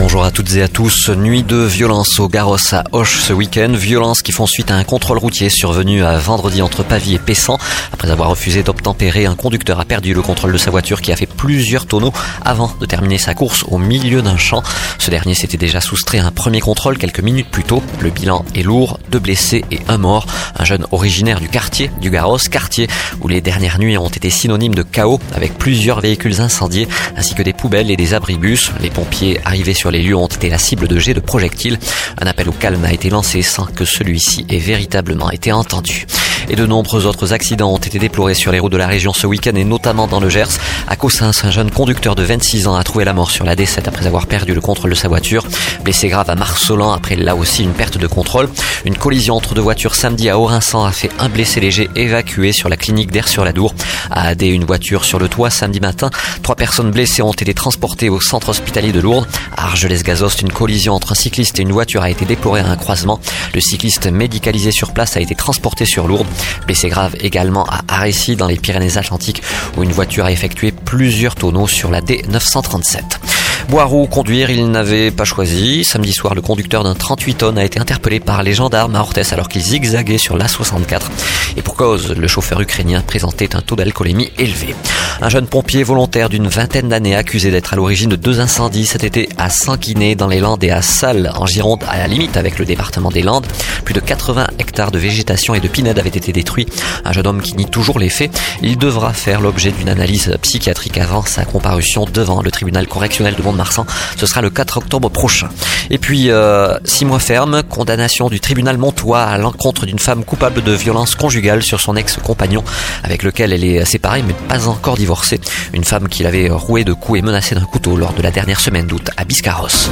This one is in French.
Bonjour à toutes et à tous. Nuit de violence au Garros à Hoche ce week-end. Violence qui font suite à un contrôle routier survenu à vendredi entre Pavie et Pessan. Après avoir refusé d'obtempérer, un conducteur a perdu le contrôle de sa voiture qui a fait plusieurs tonneaux avant de terminer sa course au milieu d'un champ. Ce dernier s'était déjà soustrait à un premier contrôle quelques minutes plus tôt. Le bilan est lourd, deux blessés et un mort. Un jeune originaire du quartier du Garros, quartier où les dernières nuits ont été synonymes de chaos avec plusieurs véhicules incendiés ainsi que des poubelles et des abribus. Les pompiers arrivés sur les lieux ont été la cible de jets de projectiles. Un appel au calme a été lancé sans que celui-ci ait véritablement été entendu et de nombreux autres accidents ont été déplorés sur les routes de la région ce week-end et notamment dans le Gers. À Cossins, un jeune conducteur de 26 ans a trouvé la mort sur la D7 après avoir perdu le contrôle de sa voiture. Blessé grave à Marcelan après là aussi une perte de contrôle. Une collision entre deux voitures samedi à Orinsan a fait un blessé léger évacué sur la clinique d'Air sur la Dour. À AD, une voiture sur le toit samedi matin. Trois personnes blessées ont été transportées au centre hospitalier de Lourdes. À Argelès-Gazost, une collision entre un cycliste et une voiture a été déplorée à un croisement. Le cycliste médicalisé sur place a été transporté sur Lourdes. Blessé grave également à Arécy dans les Pyrénées-Atlantiques où une voiture a effectué plusieurs tonneaux sur la D937. Boire ou conduire, il n'avait pas choisi. Samedi soir, le conducteur d'un 38 tonnes a été interpellé par les gendarmes à Orthès alors qu'il zigzaguait sur l'A64. Et pour cause, le chauffeur ukrainien présentait un taux d'alcoolémie élevé. Un jeune pompier volontaire d'une vingtaine d'années accusé d'être à l'origine de deux incendies cet été à Sanguiné dans les Landes et à Salles en Gironde à la limite avec le département des Landes. Plus de 80 hectares de végétation et de pinèdes avaient été détruits. Un jeune homme qui nie toujours les faits. Il devra faire l'objet d'une analyse psychiatrique avant sa comparution devant le tribunal correctionnel de mont marsan Ce sera le 4 octobre prochain. Et puis, euh, six mois ferme, condamnation du tribunal montois à l'encontre d'une femme coupable de violence conjugale sur son ex-compagnon, avec lequel elle est séparée mais pas encore divorcée. Une femme qui l'avait roué de coups et menacé d'un couteau lors de la dernière semaine d'août à Biscarros.